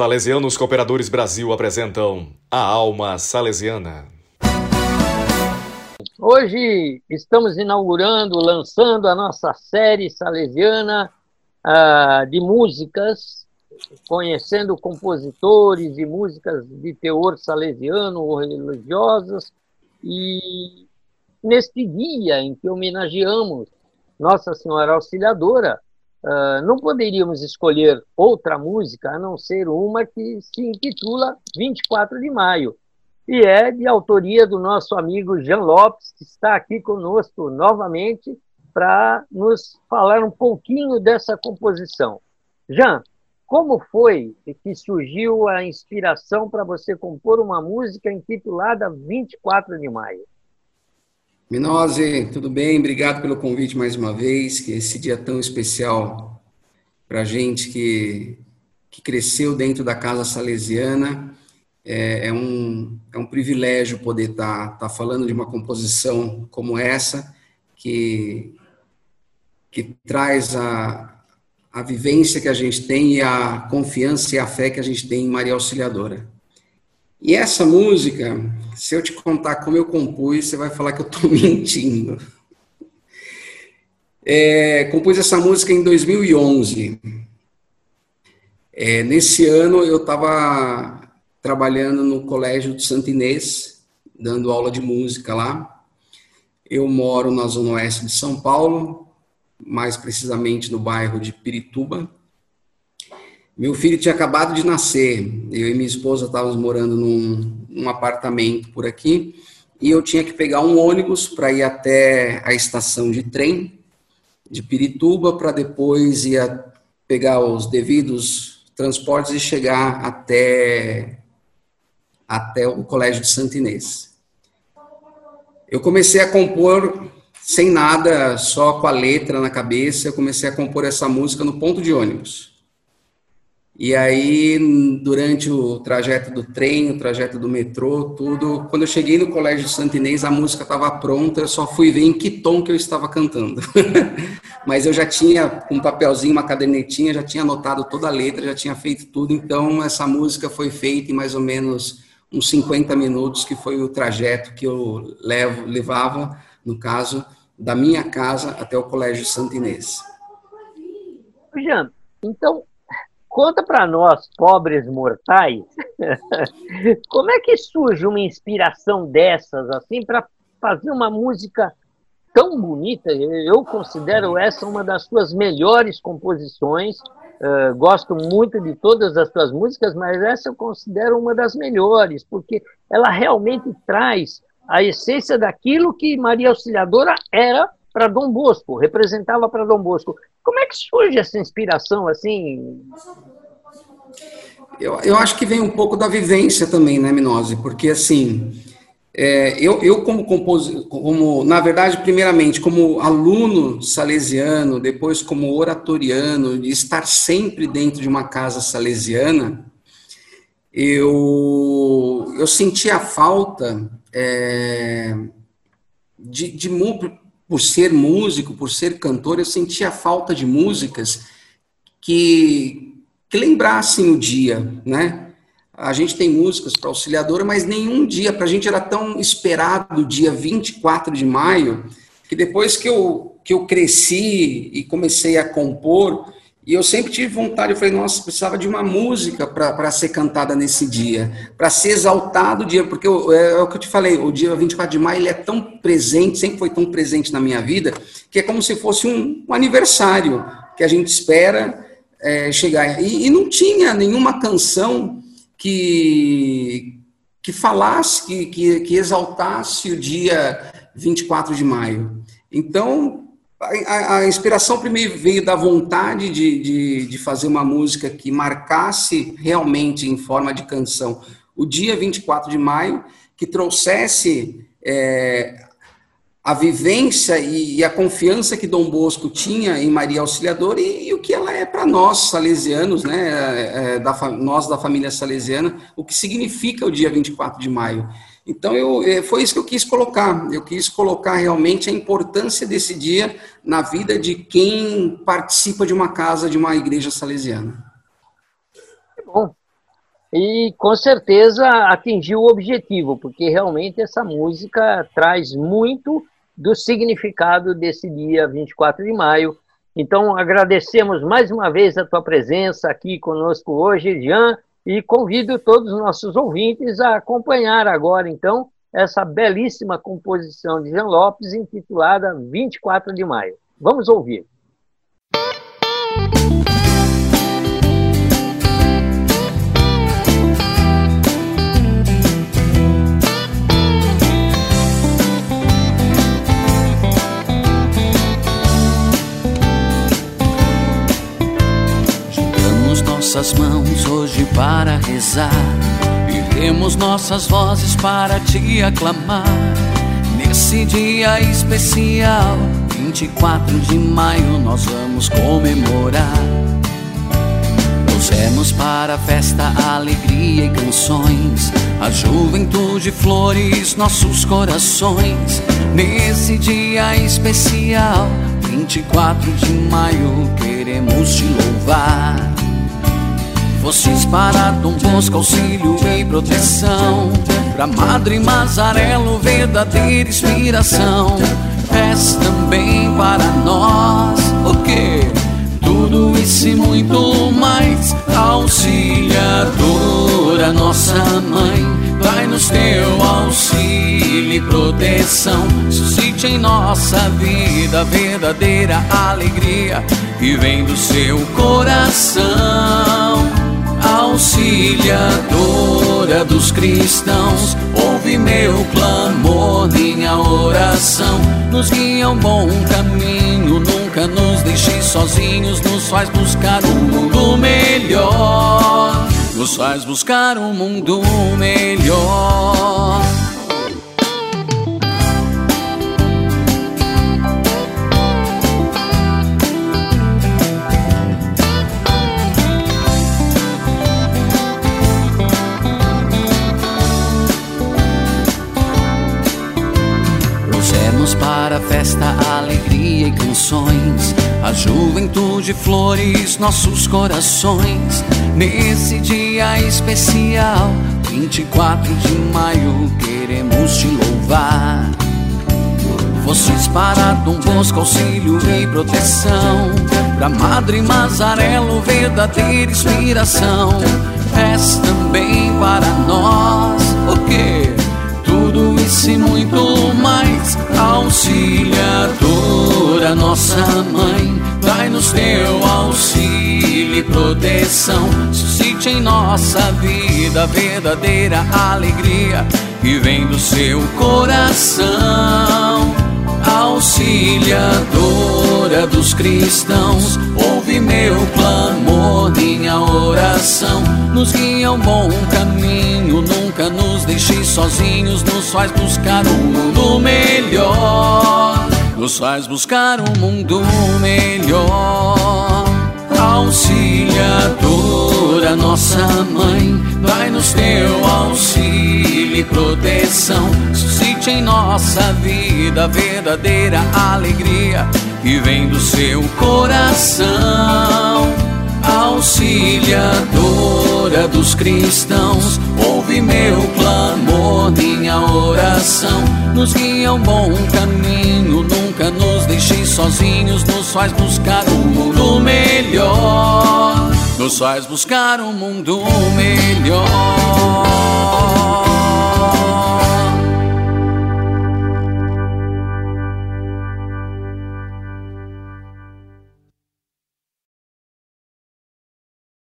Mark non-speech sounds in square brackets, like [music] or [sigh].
Salesianos Cooperadores Brasil apresentam A Alma Salesiana. Hoje estamos inaugurando, lançando a nossa série salesiana uh, de músicas, conhecendo compositores e músicas de teor salesiano ou religiosas. E neste dia em que homenageamos Nossa Senhora Auxiliadora, Uh, não poderíamos escolher outra música a não ser uma que se intitula 24 de Maio, e é de autoria do nosso amigo Jean Lopes, que está aqui conosco novamente para nos falar um pouquinho dessa composição. Jean, como foi que surgiu a inspiração para você compor uma música intitulada 24 de Maio? Minose, tudo bem? Obrigado pelo convite mais uma vez, que esse dia tão especial para a gente que, que cresceu dentro da Casa Salesiana. É, é, um, é um privilégio poder estar tá, tá falando de uma composição como essa, que, que traz a, a vivência que a gente tem e a confiança e a fé que a gente tem em Maria Auxiliadora. E essa música, se eu te contar como eu compus, você vai falar que eu estou [laughs] mentindo. É, compus essa música em 2011. É, nesse ano eu estava trabalhando no Colégio de Santo Inês, dando aula de música lá. Eu moro na zona oeste de São Paulo, mais precisamente no bairro de Pirituba. Meu filho tinha acabado de nascer, eu e minha esposa estávamos morando num, num apartamento por aqui, e eu tinha que pegar um ônibus para ir até a estação de trem de Pirituba, para depois ir pegar os devidos transportes e chegar até, até o Colégio de Santo Inês. Eu comecei a compor sem nada, só com a letra na cabeça, eu comecei a compor essa música no ponto de ônibus. E aí, durante o trajeto do trem, o trajeto do metrô, tudo, quando eu cheguei no Colégio Santo Inês, a música estava pronta, eu só fui ver em que tom que eu estava cantando. [laughs] Mas eu já tinha, um papelzinho, uma cadernetinha, já tinha anotado toda a letra, já tinha feito tudo, então essa música foi feita em mais ou menos uns 50 minutos, que foi o trajeto que eu levo, levava, no caso, da minha casa até o Colégio Santo Inês. Jean, então Conta para nós, pobres mortais, [laughs] como é que surge uma inspiração dessas, assim, para fazer uma música tão bonita? Eu considero essa uma das suas melhores composições. Uh, gosto muito de todas as suas músicas, mas essa eu considero uma das melhores, porque ela realmente traz a essência daquilo que Maria Auxiliadora era para Dom Bosco, representava para Dom Bosco. Como é que surge essa inspiração assim? Eu, eu acho que vem um pouco da vivência também, né, Minose? Porque assim, é, eu, eu como compositor, como, na verdade, primeiramente, como aluno salesiano, depois como oratoriano, de estar sempre dentro de uma casa salesiana, eu, eu senti a falta é, de, de, por ser músico, por ser cantor, eu sentia falta de músicas que, que lembrassem o dia, né? A gente tem músicas para auxiliadora, mas nenhum dia, para a gente era tão esperado o dia 24 de maio, que depois que eu, que eu cresci e comecei a compor, e eu sempre tive vontade, eu falei, nossa, precisava de uma música para ser cantada nesse dia, para ser exaltado o dia, porque eu, é, é, o que eu te falei, o dia 24 de maio ele é tão presente, sempre foi tão presente na minha vida, que é como se fosse um, um aniversário que a gente espera é, chegar. E, e, não tinha nenhuma canção que, que falasse, que, que, que exaltasse o dia 24 de maio. Então, a, a, inspiração primeiro veio da vontade de, de, de, fazer uma música que marcasse realmente em forma de canção o dia 24 de maio, que trouxesse é, a vivência e, a confiança que Dom Bosco tinha em Maria Auxiliadora e, e o que ela é para nós, salesianos, né, é, é da, nós da família salesiana, o que significa o dia 24 de maio. Então, eu, é, foi isso que eu quis colocar. Eu quis colocar realmente a importância desse dia na vida de quem participa de uma casa, de uma igreja salesiana. Bom. e com certeza atingiu o objetivo, porque realmente essa música traz muito do significado desse dia 24 de maio. Então, agradecemos mais uma vez a tua presença aqui conosco hoje, Jean, e convido todos os nossos ouvintes a acompanhar agora, então, essa belíssima composição de Jean Lopes intitulada 24 de maio. Vamos ouvir. Nossas mãos hoje para rezar. Erguemos nossas vozes para te aclamar. Nesse dia especial, 24 de maio, nós vamos comemorar. Trouxemos para a festa alegria e canções, a juventude flores nossos corações. Nesse dia especial, 24 de maio, queremos te louvar. Fostes para Dom Bosco auxílio e proteção. Pra Madre Mazarelo verdadeira inspiração. És também para nós o que? Tudo isso e muito mais. Auxiliadora, nossa mãe Dai-nos teu auxílio e proteção. Suscite em nossa vida verdadeira alegria Que vem do seu coração auxiliadora dos cristãos, ouve meu clamor, minha oração, nos guia um bom caminho, nunca nos deixe sozinhos, nos faz buscar um mundo melhor, nos faz buscar um mundo melhor. Para a festa, alegria e canções. A juventude, flores, nossos corações. Nesse dia especial, 24 de maio, queremos te louvar. Fostes para Dom Bosco, auxílio e proteção. Pra Madre Mazarelo, verdadeira inspiração. És nossa mãe Dai-nos teu auxílio e proteção. Suscite em nossa vida verdadeira alegria Que vem do seu coração. Auxiliadora dos cristãos Ouve meu clamor, minha oração. Nos guia um bom caminho Nunca nos deixe sozinhos Nos faz buscar um mundo melhor Nos faz buscar um mundo melhor. Auxiliadora, nossa mãe Dai-nos teu auxílio e proteção. Suscite em nossa vida verdadeira alegria Que vem do seu coração. Auxiliadora dos cristãos Ouve meu clamor, minha oração. Nos guia um bom caminho Nunca nos deixe sozinhos Nos faz buscar um mundo melhor. Nos faz buscar um mundo melhor